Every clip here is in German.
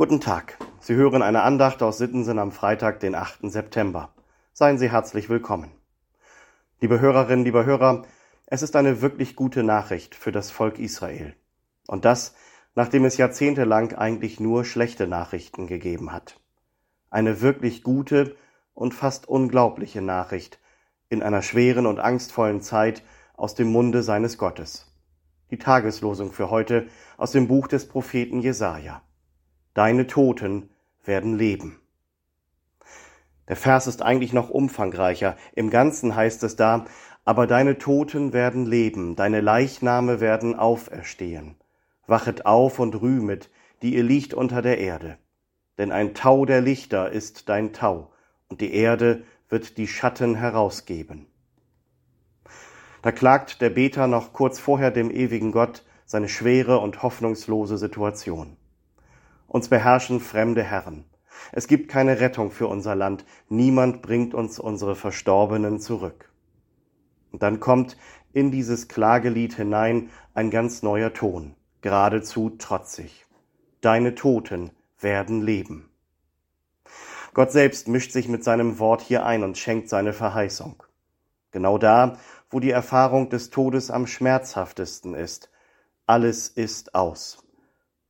Guten Tag. Sie hören eine Andacht aus Sittensen am Freitag, den 8. September. Seien Sie herzlich willkommen. Liebe Hörerinnen, liebe Hörer, es ist eine wirklich gute Nachricht für das Volk Israel. Und das, nachdem es jahrzehntelang eigentlich nur schlechte Nachrichten gegeben hat. Eine wirklich gute und fast unglaubliche Nachricht in einer schweren und angstvollen Zeit aus dem Munde seines Gottes. Die Tageslosung für heute aus dem Buch des Propheten Jesaja. Deine Toten werden leben. Der Vers ist eigentlich noch umfangreicher. Im Ganzen heißt es da, aber deine Toten werden leben, deine Leichname werden auferstehen. Wachet auf und rühmet, die ihr liegt unter der Erde. Denn ein Tau der Lichter ist dein Tau, und die Erde wird die Schatten herausgeben. Da klagt der Beter noch kurz vorher dem ewigen Gott seine schwere und hoffnungslose Situation. Uns beherrschen fremde Herren. Es gibt keine Rettung für unser Land. Niemand bringt uns unsere Verstorbenen zurück. Und dann kommt in dieses Klagelied hinein ein ganz neuer Ton, geradezu trotzig. Deine Toten werden leben. Gott selbst mischt sich mit seinem Wort hier ein und schenkt seine Verheißung. Genau da, wo die Erfahrung des Todes am schmerzhaftesten ist. Alles ist aus.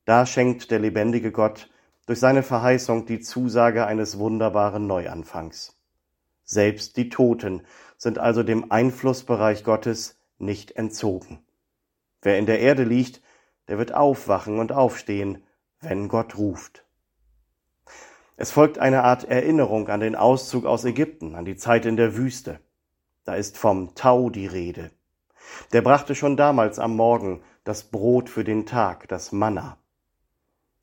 Da schenkt der lebendige Gott durch seine Verheißung die Zusage eines wunderbaren Neuanfangs. Selbst die Toten sind also dem Einflussbereich Gottes nicht entzogen. Wer in der Erde liegt, der wird aufwachen und aufstehen, wenn Gott ruft. Es folgt eine Art Erinnerung an den Auszug aus Ägypten, an die Zeit in der Wüste. Da ist vom Tau die Rede. Der brachte schon damals am Morgen das Brot für den Tag, das Manna.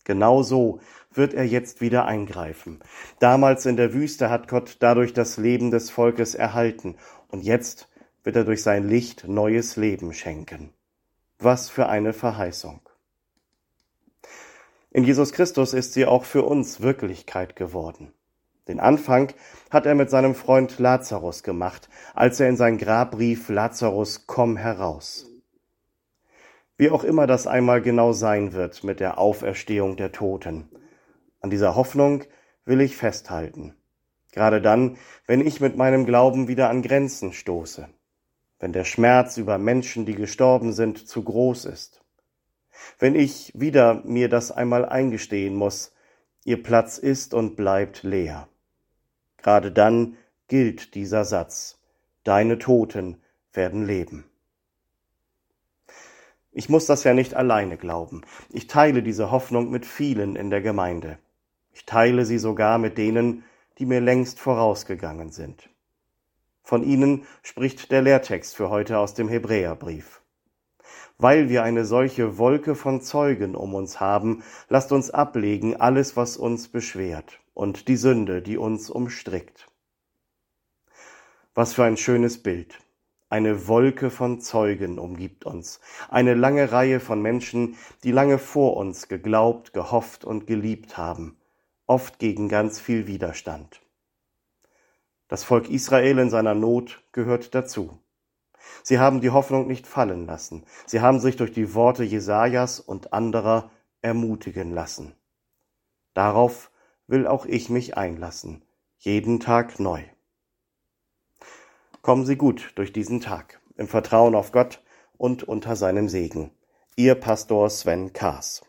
Genauso wird er jetzt wieder eingreifen. Damals in der Wüste hat Gott dadurch das Leben des Volkes erhalten und jetzt wird er durch sein Licht neues Leben schenken. Was für eine Verheißung. In Jesus Christus ist sie auch für uns Wirklichkeit geworden. Den Anfang hat er mit seinem Freund Lazarus gemacht, als er in sein Grab rief, Lazarus, komm heraus. Wie auch immer das einmal genau sein wird mit der Auferstehung der Toten. An dieser Hoffnung will ich festhalten. Gerade dann, wenn ich mit meinem Glauben wieder an Grenzen stoße. Wenn der Schmerz über Menschen, die gestorben sind, zu groß ist. Wenn ich wieder mir das einmal eingestehen muss, ihr Platz ist und bleibt leer. Gerade dann gilt dieser Satz. Deine Toten werden leben. Ich muss das ja nicht alleine glauben. Ich teile diese Hoffnung mit vielen in der Gemeinde. Ich teile sie sogar mit denen, die mir längst vorausgegangen sind. Von ihnen spricht der Lehrtext für heute aus dem Hebräerbrief. Weil wir eine solche Wolke von Zeugen um uns haben, lasst uns ablegen alles, was uns beschwert und die Sünde, die uns umstrickt. Was für ein schönes Bild. Eine Wolke von Zeugen umgibt uns, eine lange Reihe von Menschen, die lange vor uns geglaubt, gehofft und geliebt haben, oft gegen ganz viel Widerstand. Das Volk Israel in seiner Not gehört dazu. Sie haben die Hoffnung nicht fallen lassen. Sie haben sich durch die Worte Jesajas und anderer ermutigen lassen. Darauf will auch ich mich einlassen, jeden Tag neu. Kommen Sie gut durch diesen Tag, im Vertrauen auf Gott und unter seinem Segen. Ihr Pastor Sven Kaas.